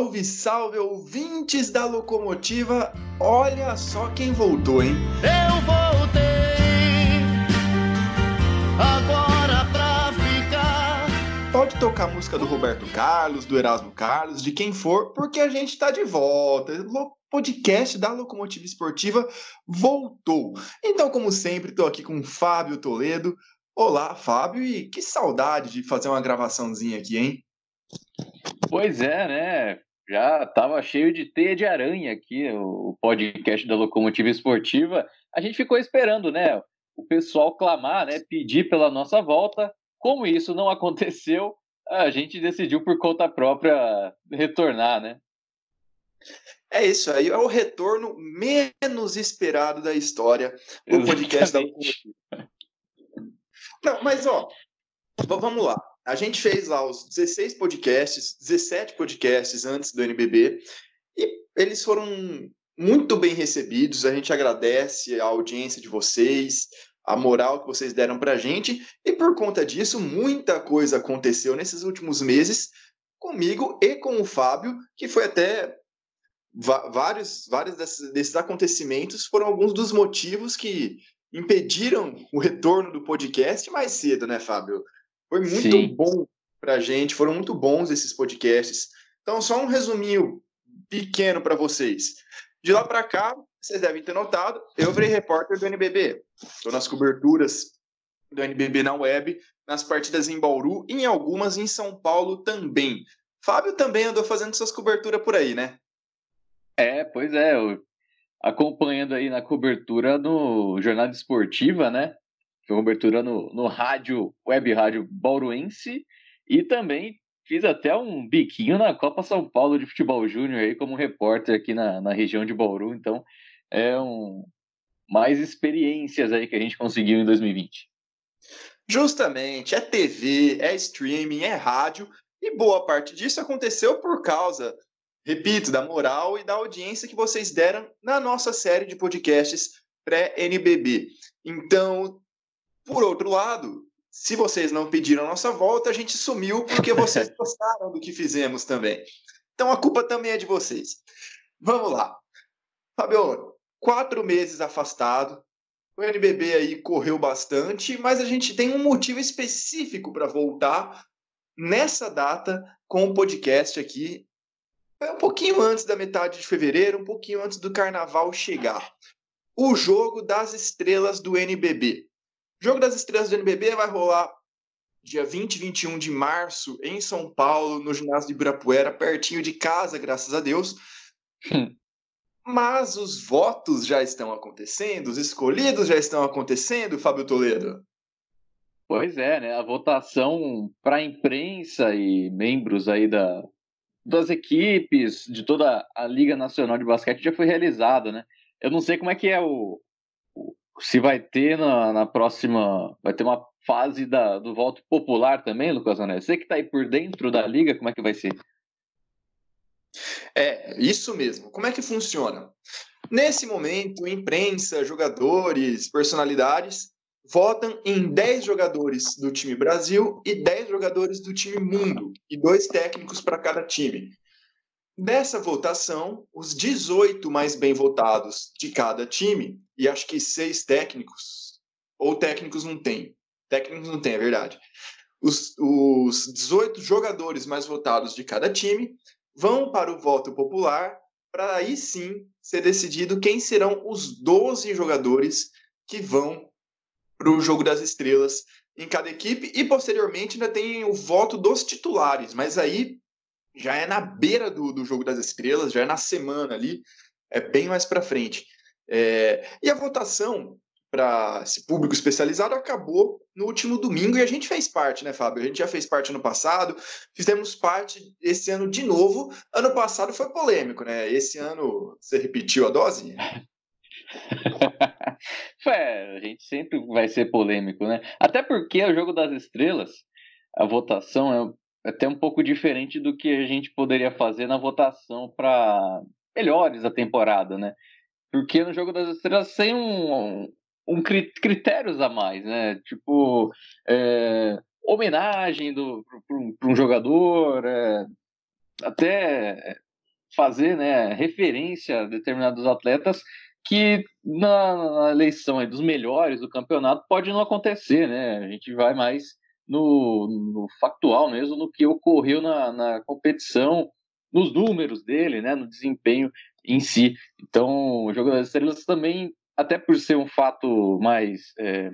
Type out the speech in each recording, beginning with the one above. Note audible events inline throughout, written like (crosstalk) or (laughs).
Salve, salve, ouvintes da locomotiva! Olha só quem voltou, hein? Eu voltei agora pra ficar. Pode tocar a música do Roberto Carlos, do Erasmo Carlos, de quem for, porque a gente tá de volta. O podcast da Locomotiva Esportiva voltou. Então, como sempre, tô aqui com o Fábio Toledo. Olá, Fábio, e que saudade de fazer uma gravaçãozinha aqui, hein? Pois é, né? Já estava cheio de teia de aranha aqui, o podcast da Locomotiva Esportiva. A gente ficou esperando, né? O pessoal clamar, né? Pedir pela nossa volta. Como isso não aconteceu, a gente decidiu por conta própria retornar, né? É isso aí, é o retorno menos esperado da história do (laughs) podcast da Locomotiva. Não, mas ó, vamos lá. A gente fez lá os 16 podcasts, 17 podcasts antes do NBB, e eles foram muito bem recebidos. A gente agradece a audiência de vocês, a moral que vocês deram pra gente, e por conta disso, muita coisa aconteceu nesses últimos meses comigo e com o Fábio, que foi até vários, vários desses, desses acontecimentos foram alguns dos motivos que impediram o retorno do podcast mais cedo, né, Fábio? Foi muito Sim. bom pra gente, foram muito bons esses podcasts. Então, só um resuminho pequeno para vocês. De lá para cá, vocês devem ter notado, eu virei repórter do NBB. Estou nas coberturas do NBB na web, nas partidas em Bauru e em algumas em São Paulo também. Fábio também andou fazendo suas coberturas por aí, né? É, pois é, eu acompanhando aí na cobertura no Jornada Esportiva, né? Cobertura no, no rádio, web rádio bauruense, e também fiz até um biquinho na Copa São Paulo de Futebol Júnior aí como repórter aqui na, na região de Bauru, então é um mais experiências aí que a gente conseguiu em 2020. Justamente, é TV, é streaming, é rádio, e boa parte disso aconteceu por causa, repito, da moral e da audiência que vocês deram na nossa série de podcasts pré-NBB. Então, por outro lado, se vocês não pediram a nossa volta, a gente sumiu porque vocês (laughs) gostaram do que fizemos também. Então a culpa também é de vocês. Vamos lá. Fabio, quatro meses afastado. O NBB aí correu bastante, mas a gente tem um motivo específico para voltar nessa data com o podcast aqui. Um pouquinho antes da metade de fevereiro, um pouquinho antes do carnaval chegar. O jogo das estrelas do NBB. Jogo das Estrelas do NBB vai rolar dia 20 e 21 de março em São Paulo, no ginásio de Ibirapuera, pertinho de casa, graças a Deus. Hum. Mas os votos já estão acontecendo, os escolhidos já estão acontecendo, Fábio Toledo. Pois é, né? A votação para a imprensa e membros aí da, das equipes de toda a Liga Nacional de Basquete já foi realizada, né? Eu não sei como é que é o, se vai ter na, na próxima. Vai ter uma fase da, do voto popular também, Lucas Ané? Você que está aí por dentro da liga, como é que vai ser? É, isso mesmo. Como é que funciona? Nesse momento, imprensa, jogadores, personalidades votam em 10 jogadores do time Brasil e 10 jogadores do time Mundo, e dois técnicos para cada time. Dessa votação, os 18 mais bem votados de cada time, e acho que seis técnicos, ou técnicos não tem, técnicos não tem, é verdade. Os, os 18 jogadores mais votados de cada time vão para o voto popular, para aí sim ser decidido quem serão os 12 jogadores que vão para o jogo das estrelas em cada equipe, e posteriormente ainda tem o voto dos titulares, mas aí já é na beira do, do jogo das estrelas, já é na semana ali, é bem mais para frente. É, e a votação para esse público especializado acabou no último domingo e a gente fez parte, né, Fábio? A gente já fez parte ano passado, fizemos parte esse ano de novo. Ano passado foi polêmico, né? Esse ano você repetiu a dose? (laughs) é, a gente sempre vai ser polêmico, né? Até porque o jogo das estrelas, a votação é até um pouco diferente do que a gente poderia fazer na votação para melhores da temporada, né? Porque no jogo das estrelas tem um, um critérios a mais, né? Tipo, é, homenagem para um, um, jogador, é, até fazer né, referência a determinados atletas que na, na eleição dos melhores do campeonato pode não acontecer, né? A gente vai mais no, no factual mesmo, no que ocorreu na, na competição, nos números dele, né? No desempenho em si. Então, o Jogo das Estrelas também, até por ser um fato mais é,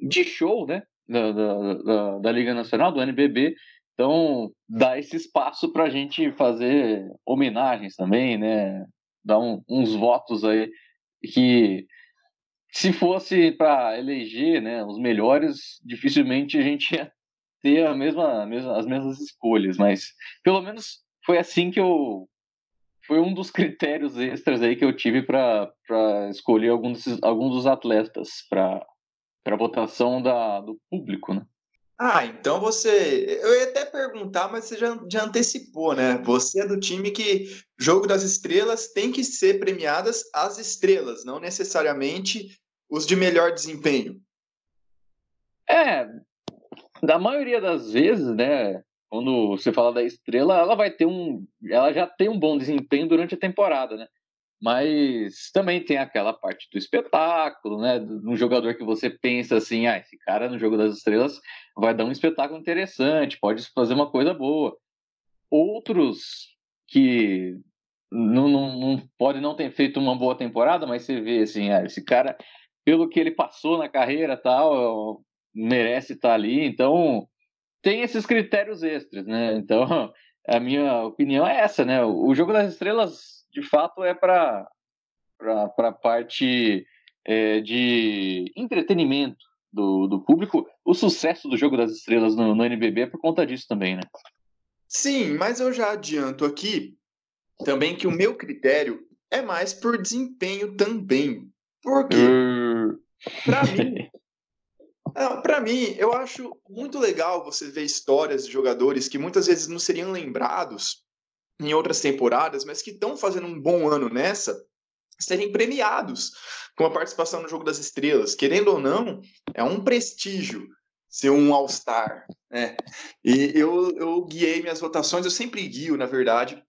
de show, né? Da, da, da, da, Liga Nacional, do NBB, então dá esse espaço para a gente fazer homenagens também, né? Dar um, uns votos aí que se fosse para eleger né, os melhores, dificilmente a gente ia ter a mesma, a mesma, as mesmas escolhas, mas pelo menos foi assim que eu. Foi um dos (laughs) critérios extras aí que eu tive para escolher alguns, alguns dos atletas para votação da, do público, né? Ah, então você. Eu ia até perguntar, mas você já, já antecipou, né? Você é do time que Jogo das Estrelas tem que ser premiadas as estrelas, não necessariamente os de melhor desempenho. É, da maioria das vezes, né? Quando você fala da estrela, ela vai ter um. Ela já tem um bom desempenho durante a temporada, né? mas também tem aquela parte do espetáculo, né? Um jogador que você pensa assim, ah, esse cara no jogo das estrelas vai dar um espetáculo interessante, pode fazer uma coisa boa. Outros que não, não, não pode não ter feito uma boa temporada, mas você vê assim, ah, esse cara, pelo que ele passou na carreira tal, merece estar ali. Então tem esses critérios extras, né? Então a minha opinião é essa, né? O jogo das estrelas de fato é para a parte é, de entretenimento do, do público. O sucesso do Jogo das Estrelas no, no NBB é por conta disso também, né? Sim, mas eu já adianto aqui também que o meu critério é mais por desempenho também. Porque, uh... para mim, (laughs) para mim, eu acho muito legal você ver histórias de jogadores que muitas vezes não seriam lembrados em outras temporadas, mas que estão fazendo um bom ano nessa, serem premiados com a participação no Jogo das Estrelas. Querendo ou não, é um prestígio ser um All-Star, né? E eu, eu guiei minhas votações, eu sempre guio, na verdade,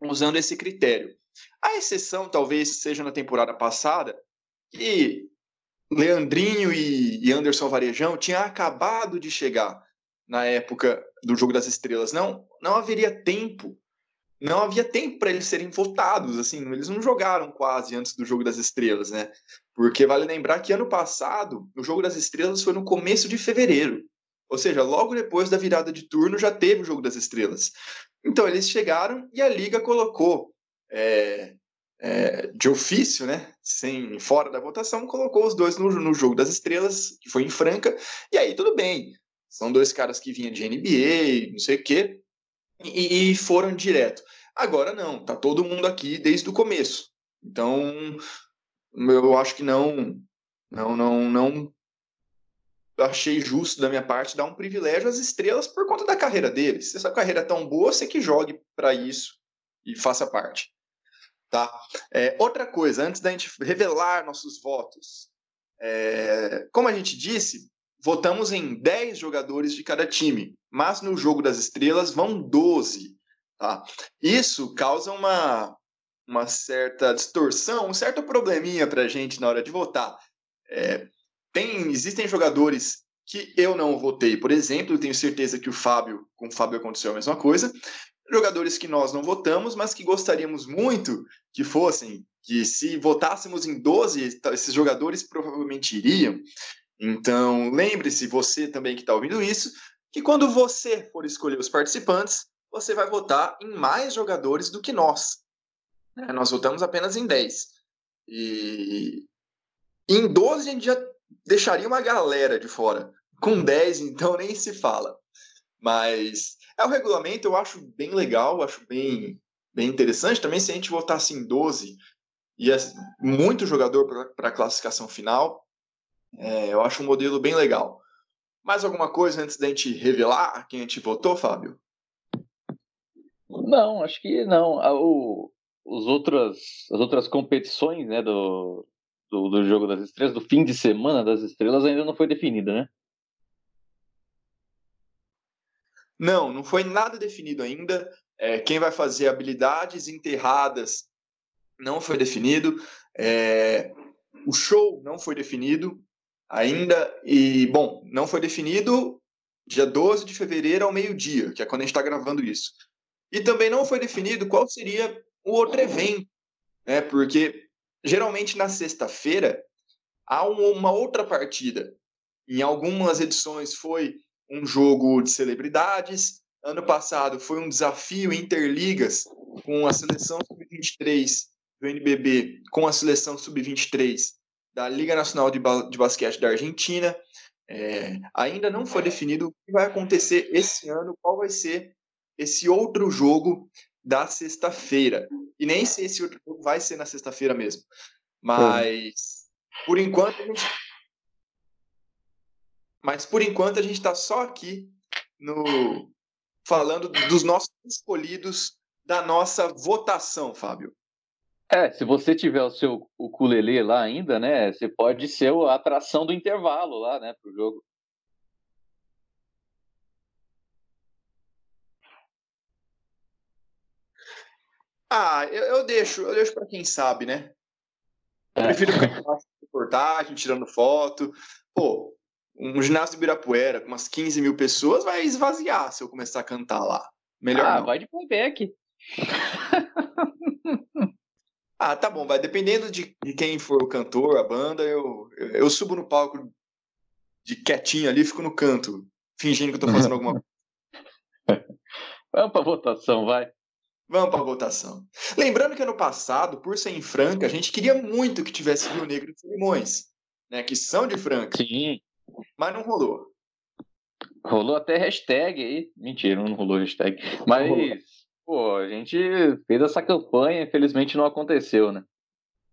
usando esse critério. A exceção, talvez, seja na temporada passada, que Leandrinho e Anderson Varejão tinham acabado de chegar na época do Jogo das Estrelas. Não, não haveria tempo não havia tempo para eles serem votados, assim, eles não jogaram quase antes do Jogo das Estrelas, né? Porque vale lembrar que ano passado, o Jogo das Estrelas foi no começo de fevereiro. Ou seja, logo depois da virada de turno já teve o Jogo das Estrelas. Então eles chegaram e a Liga colocou é, é, de ofício, né? Sem fora da votação, colocou os dois no, no Jogo das Estrelas, que foi em Franca, e aí tudo bem. São dois caras que vinham de NBA, não sei o quê e, e foram direto. Agora não, tá todo mundo aqui desde o começo. Então, eu acho que não, não, não, não achei justo da minha parte dar um privilégio às estrelas por conta da carreira deles. Se essa carreira é tão boa, você que jogue para isso e faça parte. Tá? É, outra coisa, antes da gente revelar nossos votos, é, como a gente disse, votamos em 10 jogadores de cada time, mas no jogo das estrelas vão 12. Tá? Isso causa uma, uma certa distorção, um certo probleminha para a gente na hora de votar. É, tem, existem jogadores que eu não votei, por exemplo, eu tenho certeza que o Fábio, com o Fábio aconteceu a mesma coisa. Jogadores que nós não votamos, mas que gostaríamos muito que fossem, que se votássemos em 12, esses jogadores provavelmente iriam. Então, lembre-se, você também que está ouvindo isso, que quando você for escolher os participantes, você vai votar em mais jogadores do que nós. É, nós votamos apenas em 10. E em 12 a gente já deixaria uma galera de fora. Com 10, então, nem se fala. Mas é o regulamento, eu acho bem legal, acho bem, bem interessante. Também se a gente votasse em 12, ia muito jogador para a classificação final. É, eu acho um modelo bem legal. Mais alguma coisa antes da gente revelar quem a gente votou, Fábio? Não, acho que não. O, os outras, as outras competições né, do, do, do, Jogo das Estrelas, do fim de semana das estrelas, ainda não foi definida, né? Não, não foi nada definido ainda. É, quem vai fazer habilidades enterradas não foi definido. É, o show não foi definido ainda. E, bom, não foi definido dia 12 de fevereiro ao meio-dia, que é quando a gente está gravando isso. E também não foi definido qual seria o outro evento, né? Porque geralmente na sexta-feira há uma outra partida. Em algumas edições foi um jogo de celebridades. Ano passado foi um desafio interligas com a seleção sub-23 do NBB com a seleção sub-23 da Liga Nacional de, ba de Basquete da Argentina. É, ainda não foi definido o que vai acontecer esse ano, qual vai ser esse outro jogo da sexta-feira. E nem sei se outro jogo vai ser na sexta-feira mesmo. Mas, por enquanto, a gente... Mas, por enquanto, a gente está só aqui no falando dos nossos escolhidos da nossa votação, Fábio. É, se você tiver o seu ukulele lá ainda, né, você pode ser a atração do intervalo lá, né, pro jogo. Ah, eu, eu deixo, eu deixo para quem sabe, né? Eu É. prefiro ficar reportagem, tirando foto. Pô, um ginásio de Ibirapuera com umas 15 mil pessoas vai esvaziar se eu começar a cantar lá. Melhor ah, não. vai de playback. (laughs) Ah, tá bom, vai. Dependendo de, de quem for o cantor, a banda, eu, eu, eu subo no palco de quietinho ali, fico no canto, fingindo que eu tô fazendo alguma coisa. (laughs) Vamos pra votação, vai. Vamos pra votação. Lembrando que ano passado, por ser em Franca, a gente queria muito que tivesse Rio Negro e Solimões, né? Que são de Franca, Sim. Mas não rolou. Rolou até hashtag aí. Mentira, não rolou hashtag. Mas, rolou. pô, a gente fez essa campanha, infelizmente não aconteceu, né?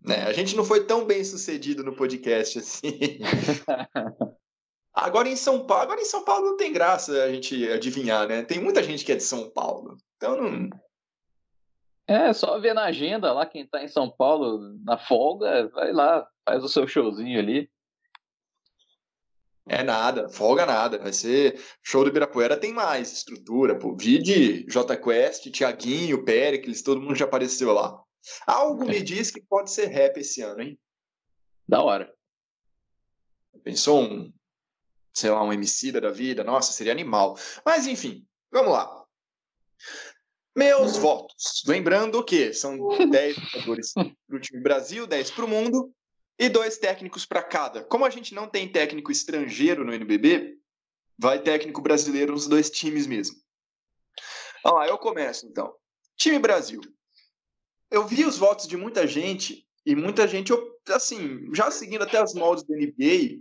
né? A gente não foi tão bem sucedido no podcast assim. (laughs) Agora em São Paulo, agora em São Paulo não tem graça a gente adivinhar, né? Tem muita gente que é de São Paulo. Então não, É, só ver na agenda lá quem tá em São Paulo na folga, vai lá, faz o seu showzinho ali. É nada, folga nada. Vai ser show do Ibirapuera, tem mais estrutura, pô. Vide J Quest, Tiaguinho, Pericles, todo mundo já apareceu lá. Algo me diz que pode ser rap esse ano, hein? Da hora. Pensou um, sei lá, um Emicida da vida? Nossa, seria animal. Mas enfim, vamos lá. Meus votos. Lembrando que são (laughs) 10 jogadores para o time Brasil, 10 para o mundo e dois técnicos para cada. Como a gente não tem técnico estrangeiro no NBB, vai técnico brasileiro nos dois times mesmo. Vamos lá, eu começo então. Time Brasil. Eu vi os votos de muita gente e muita gente, assim, já seguindo até as moldes do NBA,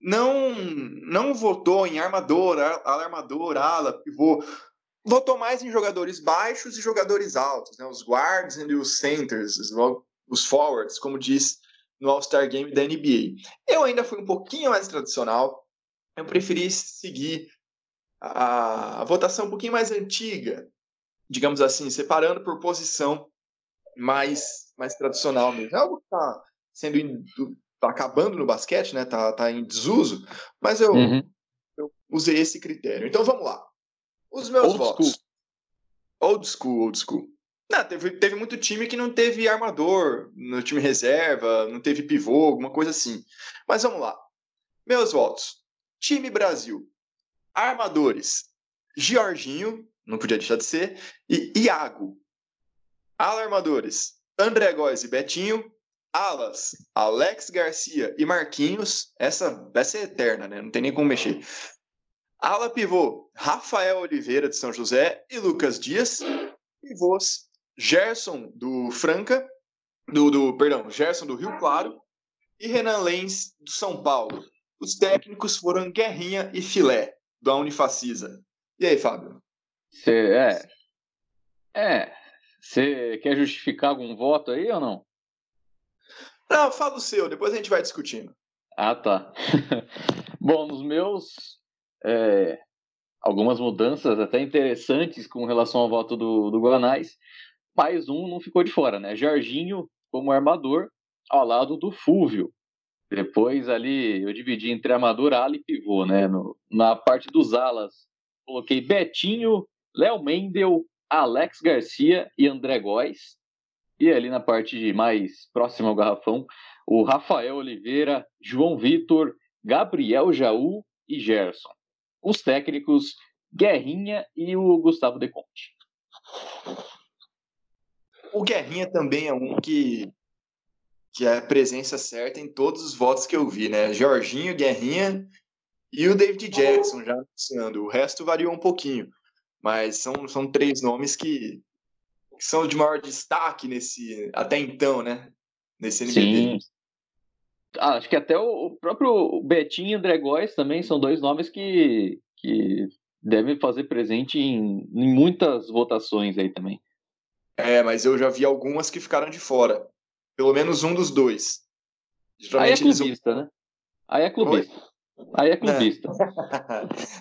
não, não votou em armador, ala armador, ala, pivô. Votou mais em jogadores baixos e jogadores altos, né? os guards e os centers, os, os forwards, como diz no All-Star Game da NBA. Eu ainda fui um pouquinho mais tradicional, eu preferi seguir a, a votação um pouquinho mais antiga, digamos assim, separando por posição mais, mais tradicional mesmo. É algo que está sendo tá acabando no basquete, né? Tá, tá em desuso, mas eu, Uhum. eu usei esse critério. Então vamos lá. Os meus Old votos. school. Old school, old school. Não, teve, teve muito time que não teve armador no time reserva, não teve pivô, alguma coisa assim. Mas vamos lá. Meus votos. Time Brasil. Armadores. Giorginho, não podia deixar de ser, e Iago. Alarmadores. André Góes e Betinho. Alas, Alex Garcia e Marquinhos. Essa, essa é eterna, né? Não tem nem como mexer. Ala pivô, Rafael Oliveira de São José e Lucas Dias. Pivôs, Gerson do Franca, do, do perdão, Gerson do Rio Claro e Renan Lenz do São Paulo. Os técnicos foram Guerrinha e Filé, da Unifacisa. E aí, Fábio? Cê, é. É. Você quer justificar algum voto aí ou não? Não, fala o seu, depois a gente vai discutindo. Ah, tá. (laughs) Bom, nos meus. é, algumas mudanças até interessantes com relação ao voto do, do Guanais. Mais um não ficou de fora, né? Jorginho como armador, ao lado do Fúvio. Depois ali eu dividi entre armador, ala e pivô, né? No, na parte dos alas, coloquei Betinho, Léo Mendel, Alex Garcia e André Góes. E ali na parte mais próxima ao garrafão, o Rafael Oliveira, João Vitor, Gabriel Jaú e Gerson. Os técnicos Guerrinha e o Gustavo De Conte. O Guerrinha também é um que, que é presença certa em todos os votos que eu vi, né? Jorginho, Guerrinha e o David Jackson já anunciando. O resto variou um pouquinho, mas são, são três nomes que, que são de maior destaque nesse até então, né? Nesse NBB. Sim. Ah, acho que até o próprio Betinho e André Góes também são dois nomes que, que devem fazer presente em, em muitas votações aí também. É, mas eu já vi algumas que ficaram de fora. Pelo menos um dos dois. Geralmente aí é clubista, eles... né? Aí é clubista. Oi? Aí é clubista.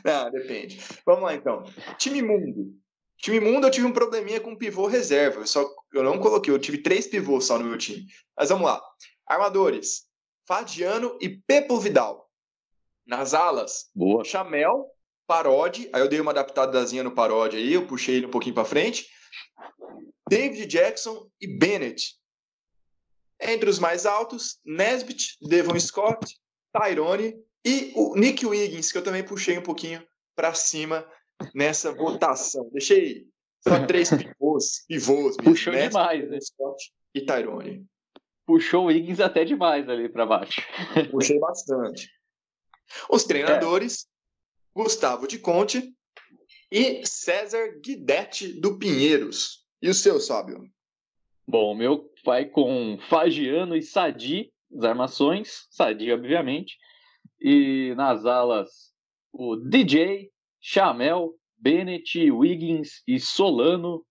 Não, depende. Vamos lá então. Time mundo. Time mundo eu tive um probleminha com pivô reserva. Eu, só, eu não coloquei, eu tive três pivôs só no meu time. Mas vamos lá. Armadores. Fadiano e Pepo Vidal. Nas alas, Boa. Chamel, Parode. Aí eu dei uma adaptadazinha no Parode aí, eu puxei ele um pouquinho para frente. David Jackson e Bennett. Entre os mais altos, Nesbitt, Devon Scott, Tyrone e o Nick Wiggins, que eu também puxei um pouquinho para cima nessa votação. Deixei só (laughs) três pivôs, pivôs Puxou demais, né? Scott e Tyrone. Puxou o Wiggins até demais ali para baixo. (laughs) Puxei bastante. Os treinadores, é. Gustavo de Conte e César Guidetti do Pinheiros. E o seu, Sábio? Bom, o meu vai com Fagiano e Sadi, as armações, Sadi, obviamente. E nas alas, o DJ, Chamel, Bennett, Wiggins e Solano.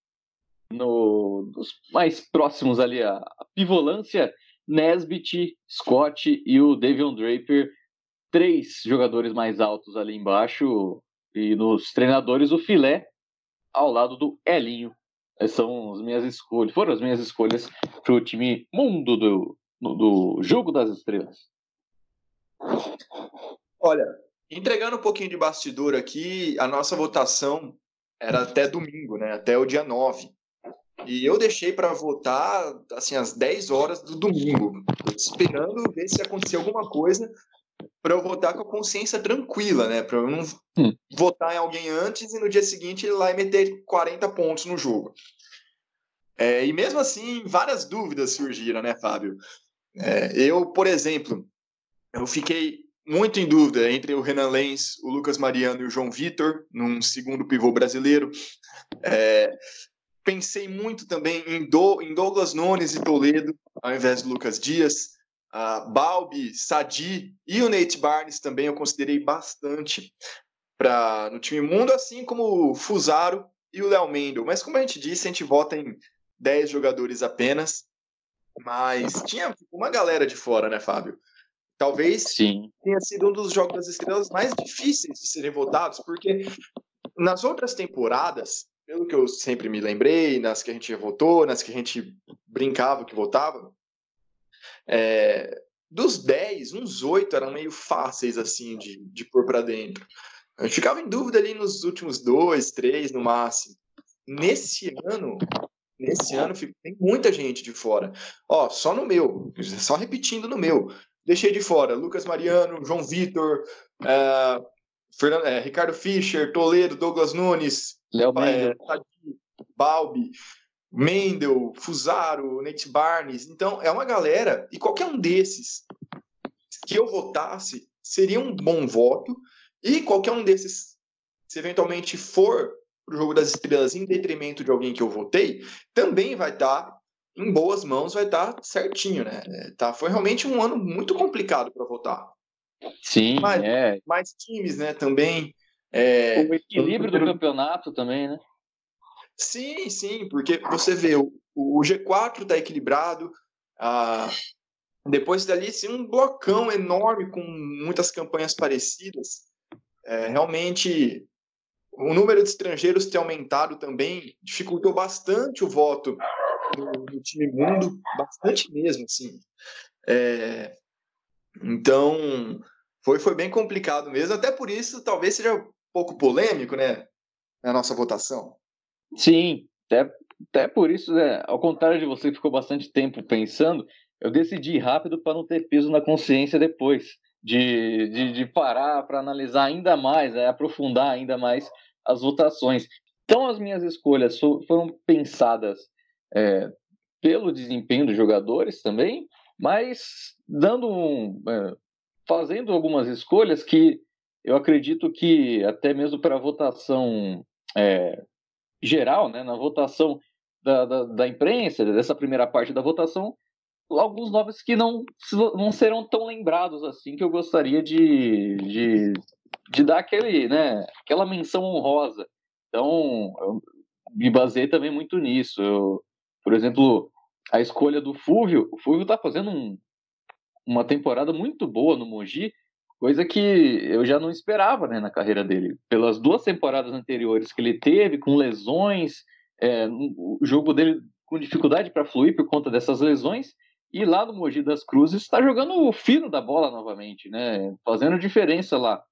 No, nos mais próximos ali, a, a Pivolância, Nesbitt, Scott e o Davion Draper. Três jogadores mais altos ali embaixo. E nos treinadores, o Filé, ao lado do Elinho. São as minhas escolhas, foram as minhas escolhas para o time mundo do, do jogo das estrelas. Olha, entregando um pouquinho de bastidor aqui, a nossa votação era até domingo, né? Até o dia 9. E eu deixei para votar assim às 10 horas do domingo, esperando ver se acontecia alguma coisa para eu votar com a consciência tranquila, né? Para eu não hum. votar em alguém antes e no dia seguinte ir lá e meter 40 pontos no jogo. É, e mesmo assim, várias dúvidas surgiram, né, Fábio? É, eu, por exemplo, eu fiquei muito em dúvida entre o Renan Lenz, o Lucas Mariano e o João Vitor, num segundo pivô brasileiro. É, pensei muito também em, Do, em Douglas Nunes e Toledo, ao invés do Lucas Dias uh, Balbi, Sadi e o Nate Barnes também eu considerei bastante para no time mundo, assim como o Fusaro e o Léo Mendel. Mas como a gente disse, a gente vota em 10 jogadores apenas. Mas tinha uma galera de fora, né, Fábio? Talvez Sim. tenha sido um dos jogos das estrelas mais difíceis de serem votados, porque nas outras temporadas, pelo que eu sempre me lembrei, nas que a gente votou, nas que a gente brincava que votava, é, dos 10, uns 8 eram meio fáceis assim de, de pôr para dentro. A gente ficava em dúvida ali nos últimos dois, três no máximo. Nesse ano, nesse ano tem muita gente de fora. Ó, só no meu, só repetindo no meu. Deixei de fora Lucas Mariano, João Vitor, é, Fernando, é, Ricardo Fischer, Toledo, Douglas Nunes, Léo é, Balbi, Mendel, Fusaro, Nate Barnes. Então, é uma galera, e qualquer um desses que eu votasse seria um bom voto, e qualquer um desses, se eventualmente for para o jogo das estrelas em detrimento de alguém que eu votei, também vai estar tá em boas mãos, vai estar tá certinho, né? É, tá, foi realmente um ano muito complicado para votar. Sim, mas, é. Mais times, né? Também. É, o equilíbrio do campeonato também, né? Sim, sim, porque você vê, o, o G4 está equilibrado, ah, depois dali, sim, um blocão enorme com muitas campanhas parecidas. É, realmente, o número de estrangeiros ter aumentado também dificultou bastante o voto do, do time mundo, bastante mesmo, assim. É, então, foi, foi bem complicado mesmo, até por isso talvez seja um pouco polêmico, né, na nossa votação. Sim, Até, até por isso, né, ao contrário de você que ficou bastante tempo pensando, eu decidi rápido para não ter peso na consciência depois, de, de, de parar para analisar ainda mais, né, aprofundar ainda mais as votações. Então, as minhas escolhas foram pensadas é, pelo desempenho dos jogadores também, mas dando um, é, fazendo algumas escolhas que eu acredito que até mesmo para a votação é, geral, né, na votação da, da, da, imprensa, dessa primeira parte da votação, alguns nomes que não, não serão tão lembrados assim que eu gostaria de, de, de dar aquele, né, aquela menção honrosa. Então, eu me baseei também muito nisso. Eu, por exemplo, a escolha do Fúvio, o Fúvio está fazendo um, uma temporada muito boa no Mogi, coisa que eu já não esperava né, na carreira dele. Pelas duas temporadas anteriores que ele teve, com lesões, é, o jogo dele com dificuldade para fluir por conta dessas lesões, e lá no Mogi das Cruzes está jogando o fino da bola novamente, né, fazendo diferença lá.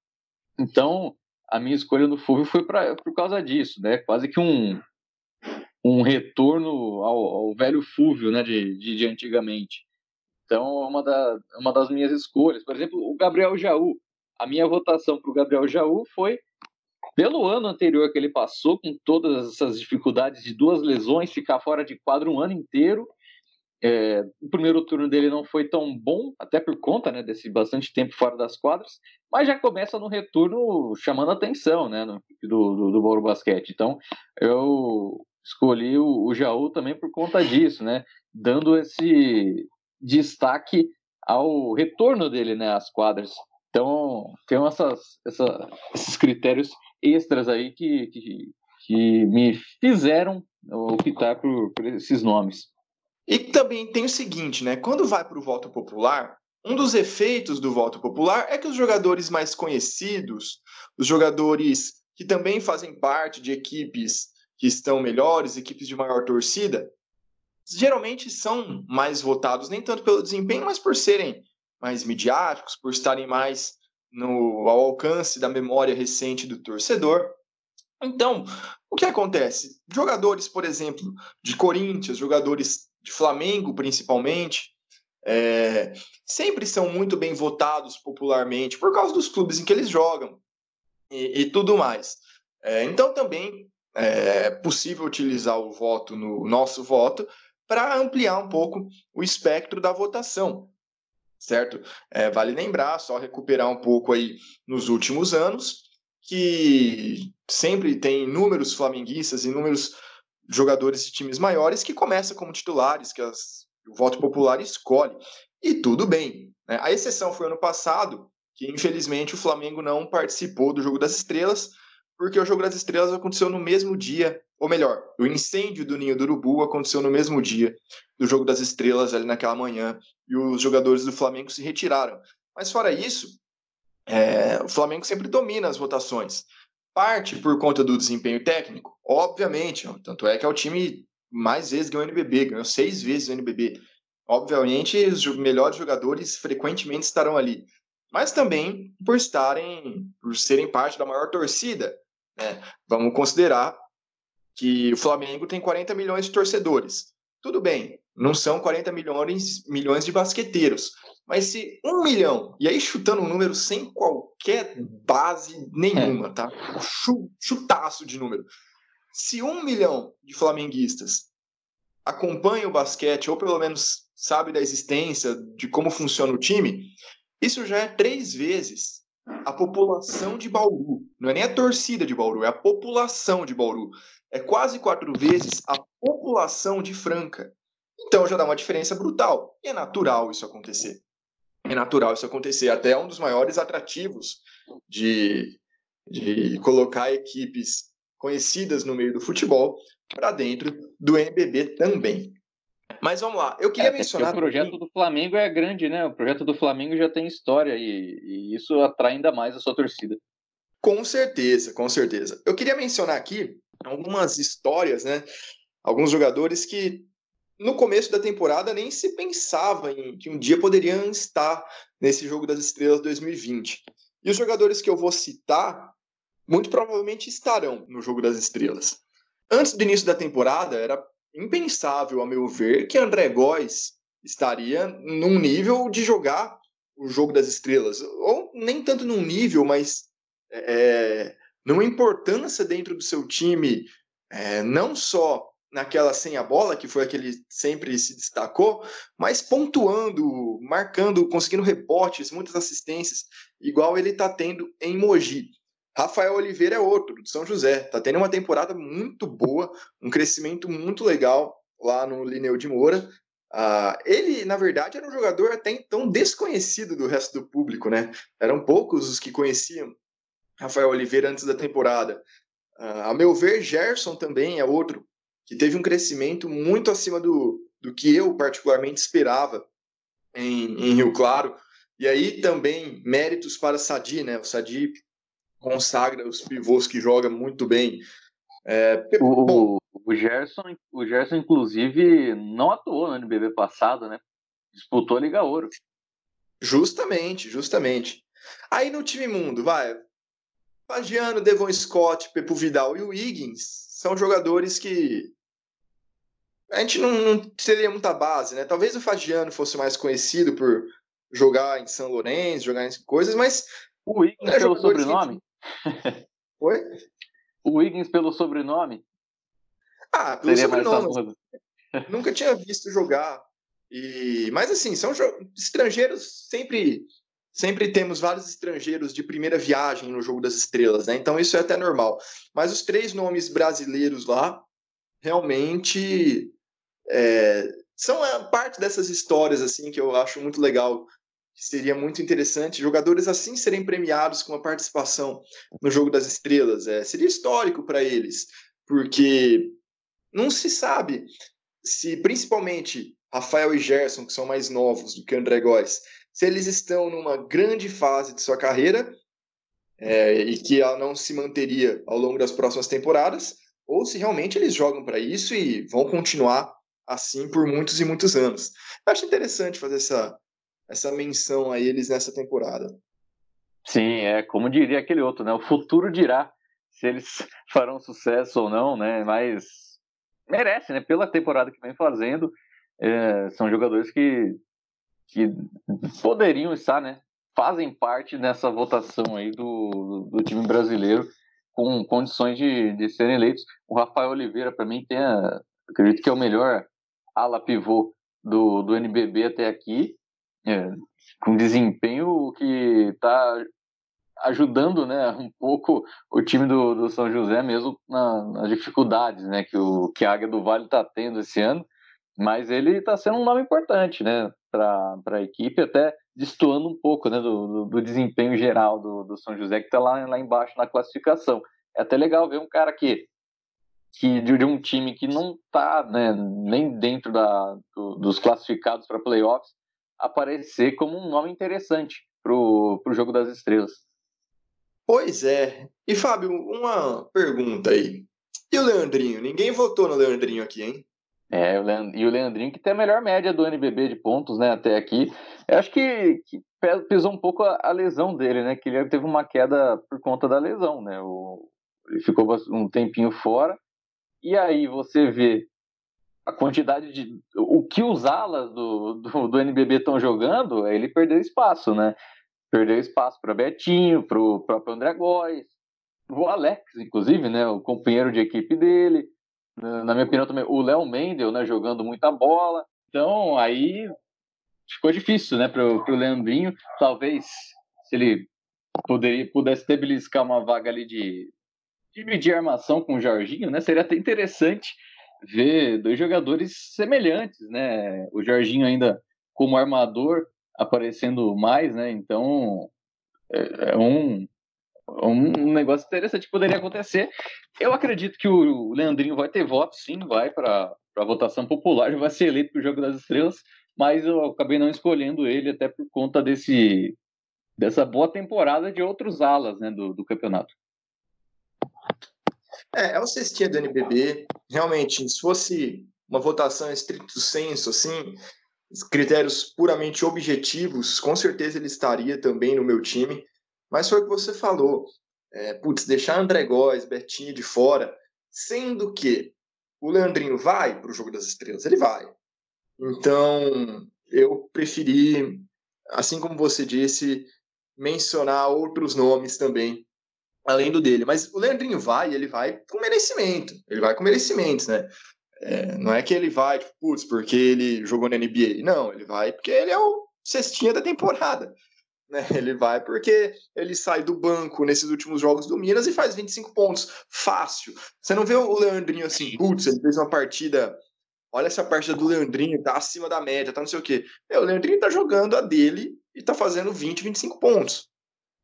Então, a minha escolha no Fulvio foi pra, por causa disso, né, quase que um, um retorno ao, ao velho Fúvio né, de, de, de antigamente. Então, é uma, da, uma das minhas escolhas. Por exemplo, o Gabriel Jaú. A minha votação para o Gabriel Jaú foi pelo ano anterior que ele passou, com todas essas dificuldades de duas lesões, ficar fora de quadro um ano inteiro. É, o primeiro turno dele não foi tão bom, até por conta né, desse bastante tempo fora das quadras, mas já começa no retorno chamando atenção né, no, do, do, do Bauru Basquete. Então, eu escolhi o, o Jaú também por conta disso, né, dando esse, destaque ao retorno dele né, às quadras. Então, tem essas, essa, esses critérios extras aí que, que, que me fizeram optar por, por esses nomes. E também tem o seguinte, né? Quando vai para o voto popular, um dos efeitos do voto popular é que os jogadores mais conhecidos, os jogadores que também fazem parte de equipes que estão melhores, equipes de maior torcida, geralmente são mais votados, nem tanto pelo desempenho, mas por serem mais midiáticos, por estarem mais no, ao alcance da memória recente do torcedor. Então, o que acontece? Jogadores, por exemplo, de Corinthians, jogadores de Flamengo, principalmente, é, sempre são muito bem votados popularmente por causa dos clubes em que eles jogam e, e tudo mais. É, então, também é possível utilizar o voto no nosso voto para ampliar um pouco o espectro da votação, certo? É, vale lembrar, só recuperar um pouco aí nos últimos anos, que sempre tem inúmeros flamenguistas, inúmeros jogadores de times maiores que começam como titulares, que as, o voto popular escolhe. E tudo bem. Né? A exceção foi ano passado, que infelizmente o Flamengo não participou do Jogo das Estrelas, porque o Jogo das Estrelas aconteceu no mesmo dia, ou melhor, o incêndio do Ninho do Urubu aconteceu no mesmo dia do Jogo das Estrelas, ali naquela manhã, e os jogadores do Flamengo se retiraram. Mas fora isso, é, o Flamengo sempre domina as votações. Parte por conta do desempenho técnico, obviamente, tanto é que é o time mais vezes ganhou o NBB, ganhou seis vezes o NBB. Obviamente, os melhores jogadores frequentemente estarão ali, mas também por estarem, por serem parte da maior torcida né? Vamos considerar que o Flamengo tem 40 milhões de torcedores. Tudo bem, não são 40 milhões, milhões de basqueteiros. Mas se um milhão, e aí chutando um número sem qualquer base nenhuma, é. tá? Chutaço de número. Se um milhão de flamenguistas acompanha o basquete, ou pelo menos sabe da existência, de como funciona o time, isso já é três vezes a população de Bauru. Não é nem a torcida de Bauru, é a população de Bauru. É quase quatro vezes a população de Franca. Então já dá uma diferença brutal. E é natural isso acontecer. É natural isso acontecer. Até é um dos maiores atrativos de, de colocar equipes conhecidas no meio do futebol para dentro do NBB também. Mas vamos lá, eu queria é, mencionar. O projeto do Flamengo é grande, né? O projeto do Flamengo já tem história e, e isso atrai ainda mais a sua torcida. Com certeza, com certeza. Eu queria mencionar aqui algumas histórias, né? Alguns jogadores que no começo da temporada nem se pensava em que um dia poderiam estar nesse jogo das estrelas 2020. E os jogadores que eu vou citar muito provavelmente estarão no jogo das estrelas. antes do início da temporada, era impensável, a meu ver, que André Góes estaria num nível de jogar o jogo das estrelas. Ou nem tanto num nível, mas é, numa importância dentro do seu time, é, não só naquela sem a bola, que foi a que ele sempre se destacou, mas pontuando, marcando, conseguindo rebotes, muitas assistências, igual ele está tendo em Mogi. Rafael Oliveira é outro, do São José. Está tendo uma temporada muito boa, um crescimento muito legal lá no Lineu de Moura. Uh, ele, na verdade, era um jogador até então desconhecido do resto do público, né? Eram poucos os que conheciam Rafael Oliveira antes da temporada. Uh, a meu ver, Gerson também é outro que teve um crescimento muito acima do, do que eu particularmente esperava em, em Rio Claro. E aí também méritos para Sadi, né? O Sadi consagra os pivôs que joga muito bem. É, o, o, Gerson, o Gerson, inclusive, não atuou no NBB passado, né? Disputou a Liga Ouro. Justamente, justamente. Aí no time mundo, vai. Fagiano, Devon Scott, Pepo Vidal e o Higgins são jogadores que a gente não, não teria muita base, né? Talvez o Fagiano fosse mais conhecido por jogar em São Lourenço, jogar em coisas, mas o Higgins é pelo sobrenome? Oi? O Wiggins pelo sobrenome? Ah, pelo Seria sobrenome. (laughs) Nunca tinha visto jogar. E... Mas assim, são estrangeiros sempre. Sempre temos vários estrangeiros de primeira viagem no jogo das estrelas, né? Então isso é até normal. Mas os três nomes brasileiros lá realmente é... são parte dessas histórias assim que eu acho muito legal seria muito interessante jogadores assim serem premiados com uma participação no jogo das estrelas. É, seria histórico para eles, porque não se sabe se, principalmente, Rafael e Gerson, que são mais novos do que André Góes, se eles estão numa grande fase de sua carreira é, e que ela não se manteria ao longo das próximas temporadas, ou se realmente eles jogam para isso e vão continuar assim por muitos e muitos anos. Eu acho interessante fazer essa, essa menção a eles nessa temporada. Sim, é como diria aquele outro, né? O futuro dirá se eles (laughs) farão sucesso ou não, né? Mas merece, né? Pela temporada que vem fazendo, é, são jogadores que, que poderiam estar, né? Fazem parte dessa votação aí do, do time brasileiro com condições de, de serem eleitos. O Rafael Oliveira, para mim, tem a, acredito que é o melhor ala pivô do, do NBB até aqui. É, com desempenho que está ajudando né, um pouco o time do, do São José mesmo na, nas dificuldades né, que, o, que a Águia do Vale está tendo esse ano, mas ele está sendo um nome importante né, para a equipe, até destoando um pouco né, do, do, do desempenho geral do, do São José, que está lá, lá embaixo na classificação. É até legal ver um cara que, que de, de um time que não está né, nem dentro da, do, dos classificados para playoffs, aparecer como um nome interessante para o jogo das estrelas. Pois é. E Fábio, uma pergunta aí. E o Leandrinho? Ninguém votou no Leandrinho aqui, hein? É, e o Leandrinho que tem a melhor média do NBB de pontos, né, até aqui. Eu acho que, que pesou um pouco a, a, lesão dele, né, que ele teve uma queda por conta da lesão, né, o, ele ficou um tempinho fora. E aí você vê a quantidade de. O que os alas do, do, do NBB estão jogando, ele perdeu espaço, né? Perdeu espaço para Betinho, para o próprio André Góes, o Alex, inclusive, né? O companheiro de equipe dele. Na minha opinião também, o Léo Mendel, né? Jogando muita bola. Então, aí ficou difícil, né? Para o Leandrinho. Talvez, se ele poderia, pudesse ter beliscar uma vaga ali de dividir armação com o Jorginho, né? Seria até interessante ver dois jogadores semelhantes, né? O Jorginho ainda como armador aparecendo mais, né? Então é, é um um negócio interessante que poderia acontecer. Eu acredito que o Leandrinho vai ter voto, sim, vai para a votação popular, (laughs) vai ser eleito para o Jogo das Estrelas, mas eu acabei não escolhendo ele até por conta desse dessa boa temporada de outros alas né, do, do campeonato. É, é o cestinha do NBB. Realmente, se fosse uma votação estricto senso, assim, critérios puramente objetivos, com certeza ele estaria também no meu time. Mas foi o que você falou. É, putz, deixar André Góes, Bertinho de fora, Sendo que o Leandrinho vai para o jogo das estrelas, ele vai. Então, eu preferi, assim como você disse, mencionar outros nomes também, além do dele. Mas o Leandrinho vai, ele vai com merecimento. Ele vai com merecimento, né? É, não é que ele vai, tipo, putz, porque ele jogou na NBA. Não, ele vai porque ele é o cestinha da temporada. Né? (laughs) Ele vai porque ele sai do banco nesses últimos jogos do Minas e faz 25 pontos. Fácil. Você não vê o Leandrinho assim, putz, ele fez uma partida. Olha essa partida do Leandrinho, tá acima da média, tá não sei o quê. É, o Leandrinho tá jogando a dele e tá fazendo 20, 25 pontos.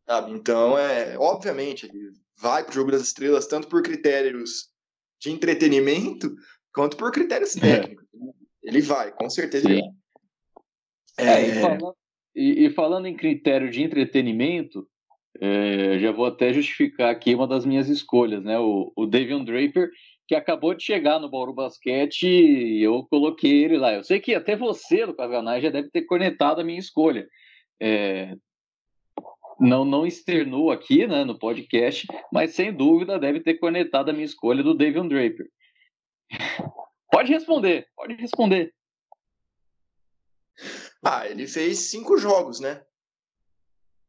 Sabe? Então, é, obviamente, ele vai pro jogo das estrelas tanto por critérios de entretenimento quanto por critérios é. técnicos. É. Ele vai, com certeza. Sim. É, e, falando, e, e, falando, em critério de entretenimento, é, já vou até justificar aqui uma das minhas escolhas, né? O, o Davion Draper, que acabou de chegar no Bauru Basquete e eu coloquei ele lá. Eu sei que até você, Lucas Ganai, já deve ter cornetado a minha escolha. É, não, não externou aqui né, no podcast, mas sem dúvida deve ter cornetado a minha escolha do Davion Draper. (laughs) Pode responder, pode responder. Ah, ele fez cinco jogos, né?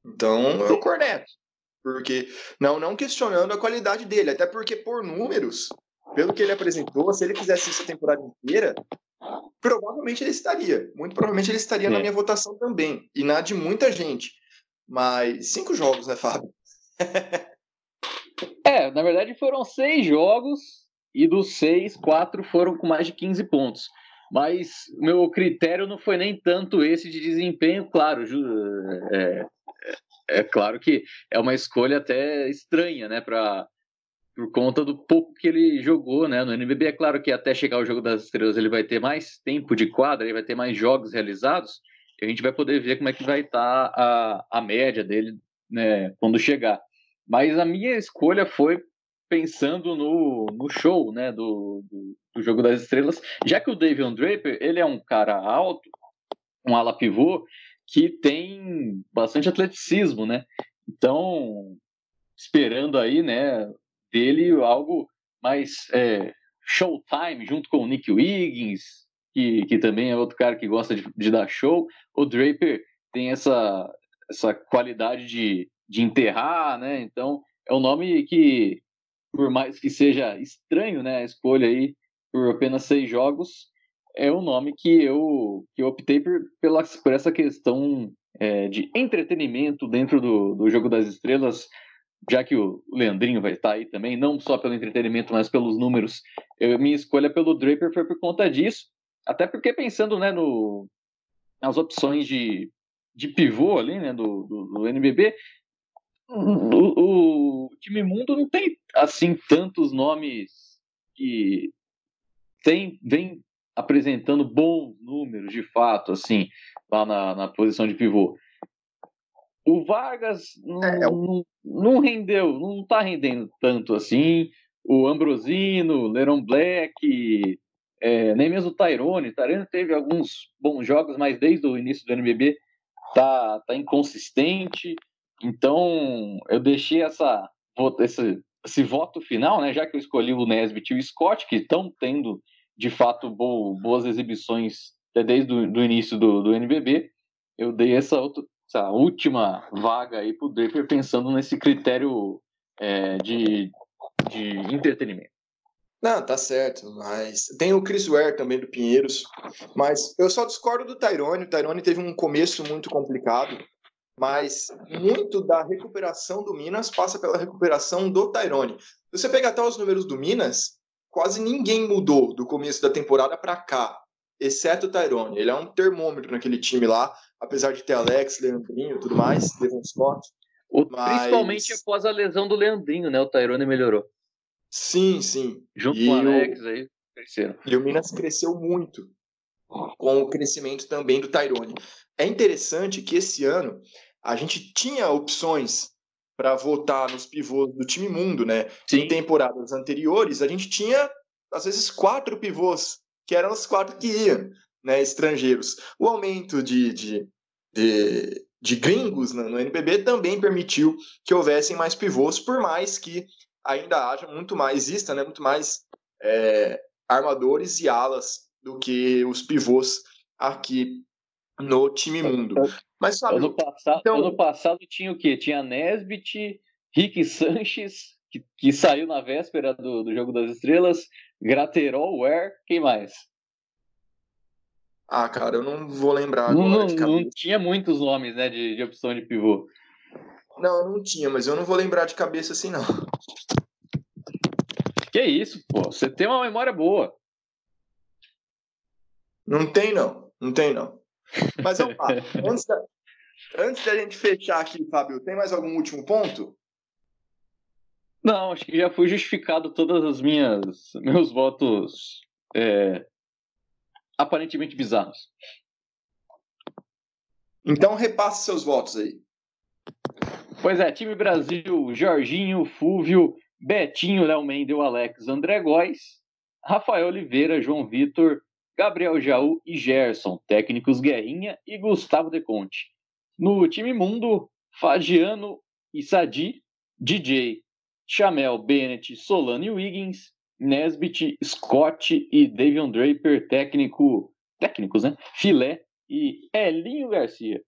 Então eu corneto. Porque, não, não questionando a qualidade dele, até porque por números, pelo que ele apresentou, se ele fizesse isso a temporada inteira, provavelmente ele estaria. Muito provavelmente ele estaria é. na minha votação também. E na de muita gente. Mas cinco jogos, né, Fábio? é, na verdade foram seis jogos e dos seis, quatro foram com mais de 15 pontos. Mas meu critério não foi nem tanto esse de desempenho, claro. É, é, é claro que é uma escolha até estranha, né, para por conta do pouco que ele jogou, né, no NBB. É claro que até chegar ao jogo das estrelas ele vai ter mais tempo de quadra, ele vai ter mais jogos realizados, a gente vai poder ver como é que vai estar tá a, a média dele, né, quando chegar. Mas a minha escolha foi pensando no, no show, né, do, do, do, Jogo das Estrelas, já que o Davion Draper, ele é um cara alto, um ala pivô, que tem bastante atleticismo, né, então, esperando aí, né, dele algo mais é, showtime, junto com o Nick Wiggins, que, que também é outro cara que gosta de, de dar show, o Draper tem essa, essa qualidade de, de enterrar, né, então é um nome que por mais que seja estranho, né, a escolha aí por apenas seis jogos, é um nome que eu, que eu optei por, pela, por essa questão é, de entretenimento dentro do, do Jogo das Estrelas, já que o Leandrinho vai estar aí também, não só pelo entretenimento, mas pelos números. Eu, minha escolha pelo Draper foi por conta disso, até porque pensando né, no, nas opções de, de pivô ali, né, do, do, do NBB, o, o, time mundo não tem assim tantos nomes que tem, vem apresentando bons números de fato, assim, lá na, na posição de pivô. O Vargas não, é, é não, não rendeu, não está rendendo tanto assim. O Ambrosino, Leron Black, é, nem mesmo o Tyrone. O Tyrone teve alguns bons jogos, mas desde o início do NBB tá, tá inconsistente. Então, eu deixei essa, esse, esse voto final, né, já que eu escolhi o Nesbitt e o Scott, que estão tendo, de fato, bo, boas exibições desde o início do, do NBB, eu dei essa, outra, essa última vaga aí para o Draper pensando nesse critério é, de, de entretenimento. Não, tá certo, mas tem o Chris Ware também do Pinheiros, mas eu só discordo do Tyrone. O Tyrone teve um começo muito complicado, mas muito da recuperação do Minas passa pela recuperação do Tyrone. Se você pegar até os números do Minas, quase ninguém mudou do começo da temporada para cá, exceto o Tyrone. Ele é um termômetro naquele time lá, apesar de ter Alex, Leandrinho e tudo mais, Devon Scott. Mas... Principalmente após a lesão do Leandrinho, né? O Tyrone melhorou. Sim, sim. Junto e com o Alex o... aí, cresceram. E o Minas cresceu muito com o crescimento também do Tyrone. É interessante que esse ano a gente tinha opções para votar nos pivôs do time mundo, né? Sim. Em temporadas anteriores, a gente tinha, às vezes, quatro pivôs, que eram os quatro que iam, né? Estrangeiros. O aumento de, de, de, de gringos no, no NBB também permitiu que houvessem mais pivôs, por mais que ainda haja muito mais, exista né, muito mais é, armadores e alas do que os pivôs aqui no time mundo. Mas sabe, ano, passado, então... ano passado tinha o quê? Tinha Nesbit, Rick Sanches, que, que saiu na véspera do, do Jogo das Estrelas, Graterol, Ware, quem mais? Ah, cara, eu não vou lembrar não, agora. Não, não, tinha muitos nomes, né, de, de opção de pivô. Não, não tinha, mas eu não vou lembrar de cabeça assim, não. Que isso, pô. Você tem uma memória boa. Não tem, não. Não tem, não. Mas vamos lá. (laughs) antes, da, antes da gente fechar aqui, Fábio, tem mais algum último ponto? Não, acho que já foi justificado todas as minhas meus votos é, aparentemente bizarros. Então repasse seus votos aí. Pois é, time Brasil, Jorginho, Fúvio, Betinho, Léo Mendel, Alex, André Góes, Rafael Oliveira, João Vitor, Gabriel Jaú e Gerson, técnicos Guerrinha e Gustavo De Conte. No time mundo, Fagiano e Sadi, DJ, Chamel, Bennett, Solano e Wiggins, Nesbitt, Scott e Davion Draper, técnico, técnicos, né? Filé e Elinho Garcia.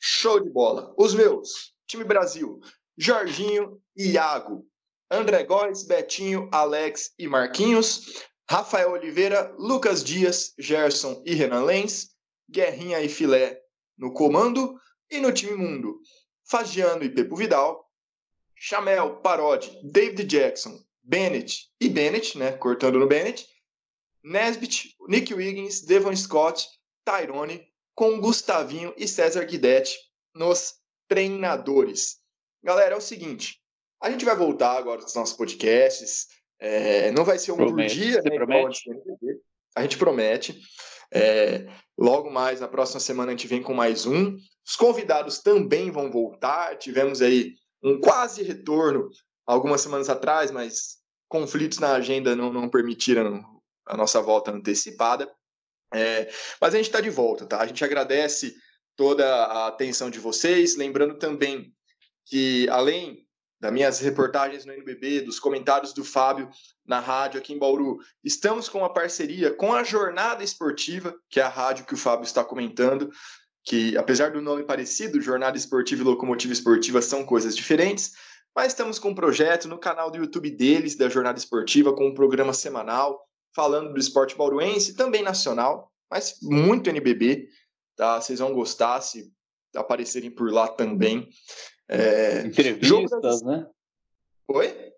Show de bola. Os meus, time Brasil, Jorginho e Iago, André Góes, Betinho, Alex e Marquinhos, Rafael Oliveira, Lucas Dias, Gerson e Renan Lenz, Guerrinha e Filé no comando e no time mundo, Fagiano e Pepo Vidal, Chamel, Parodi, David Jackson, Bennett e Bennett, né, cortando no Bennett, Nesbitt, Nick Wiggins, Devon Scott, Tyrone, com Gustavinho e César Guidetti nos treinadores. Galera, é o seguinte, a gente vai voltar agora dos nossos podcasts, é, não vai ser um promete, por dia, né, promete? A gente promete. É, logo mais, na próxima semana, a gente vem com mais um. Os convidados também vão voltar. Tivemos aí um quase retorno algumas semanas atrás, mas conflitos na agenda não, não permitiram a nossa volta antecipada. É, mas a gente está de volta, tá? A gente agradece toda a atenção de vocês, lembrando também que além das minhas reportagens no NBB, dos comentários do Fábio na rádio aqui em Bauru, estamos com uma parceria com a Jornada Esportiva, que é a rádio que o Fábio está comentando, que apesar do nome parecido, Jornada Esportiva e Locomotiva Esportiva são coisas diferentes, mas estamos com um projeto no canal do YouTube deles, da Jornada Esportiva, com um programa semanal falando do esporte bauruense, também nacional, mas muito NBB, tá? Vocês vão gostar se aparecerem por lá também. É... Entrevistas, né? Oi?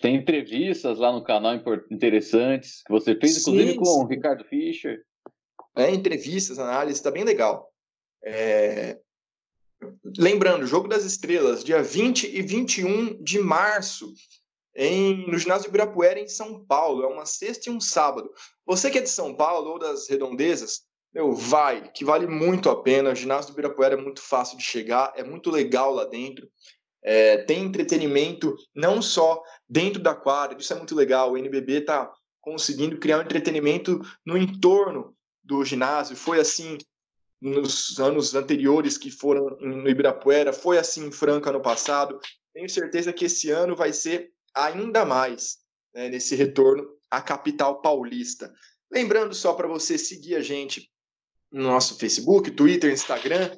Tem entrevistas lá no canal interessantes que você fez, inclusive, sim, com sim. o Ricardo Fischer. É, entrevistas, análises, tá bem legal. É... Lembrando, Jogo das Estrelas, dia 20 e 21 de março, em, no ginásio Ibirapuera, em São Paulo. É uma sexta e um sábado. Você que é de São Paulo ou das redondezas, meu, vai, que vale muito a pena. O ginásio do Ibirapuera é muito fácil de chegar, é muito legal lá dentro. É, tem entretenimento não só dentro da quadra, isso é muito legal. O NBB está conseguindo criar um entretenimento no entorno do ginásio. Foi assim nos anos anteriores que foram no Ibirapuera, foi assim em Franca no passado. Tenho certeza que esse ano vai ser ainda mais né, nesse retorno à capital paulista. Lembrando só para você seguir a gente no nosso Facebook, Twitter, Instagram,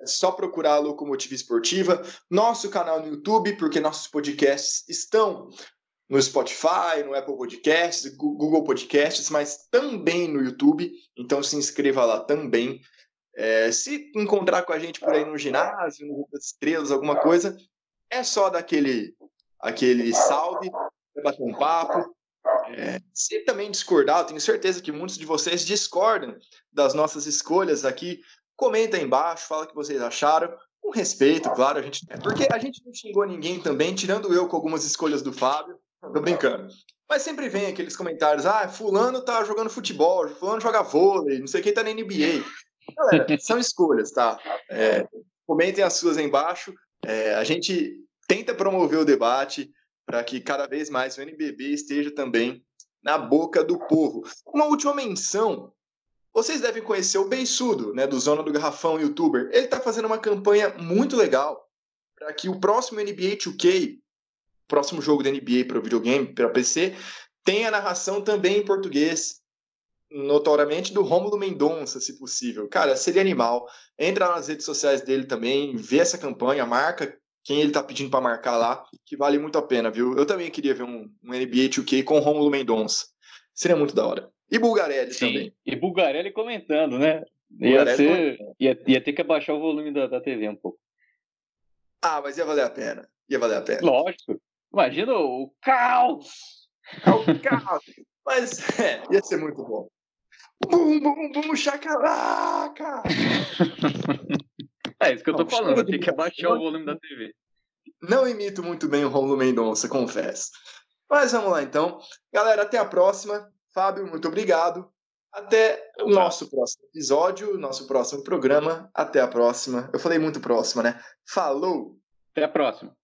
é só procurar a Locomotiva Esportiva, nosso canal no YouTube, porque nossos podcasts estão no Spotify, no Apple Podcasts, Google Podcasts, mas também no YouTube. Então se inscreva lá também. É, se encontrar com a gente por aí no ginásio, no das Estrelas, alguma coisa, é só dar aquele, aquele salve, bater um papo. É, se também discordar, eu tenho certeza que muitos de vocês discordam das nossas escolhas aqui. Comenta aí embaixo, fala o que vocês acharam. Com respeito, claro, a gente. Porque a gente não xingou ninguém também, tirando eu com algumas escolhas do Fábio. Tô brincando. Mas sempre vem aqueles comentários: ah, fulano tá jogando futebol, fulano joga vôlei, não sei quem tá na NBA. Galera, (laughs) são escolhas, tá? É, comentem as suas aí embaixo. É, a gente tenta promover o debate para que cada vez mais o NBB esteja também na boca do povo. Uma última menção. Vocês devem conhecer o Beiçudo, né, do Zona do Garrafão, youtuber. Ele está fazendo uma campanha muito legal para que o próximo NBA 2K, próximo jogo da NBA para o videogame, para PC, tenha narração também em português, notoriamente do Rômulo Mendonça, se possível. Cara, seria animal. Entra nas redes sociais dele também, vê essa campanha, marca quem ele tá pedindo para marcar lá, que vale muito a pena, viu? Eu também queria ver um, um NBA 2K com Rômulo Mendonça. Seria muito da hora. E Bulgarelli Sim, também. E Bulgarelli comentando, né? Ia, ser, ia, ia, ter que abaixar o volume da, da TV um pouco. Ah, mas ia valer a pena. Ia valer a pena. Lógico. Imagina o caos! O caos! mas é, ia ser muito bom. Bum, bum, bum, chacalaca! (laughs) é isso que eu tô Não, falando, tem que abaixar o volume da TV. Não imito muito bem o Romulo Mendonça, confesso. Mas vamos lá então. Galera, até a próxima. Fábio, muito obrigado. Até o nosso próximo episódio, nosso próximo programa. Até a próxima. Eu falei muito próxima, né? Falou! Até a próxima.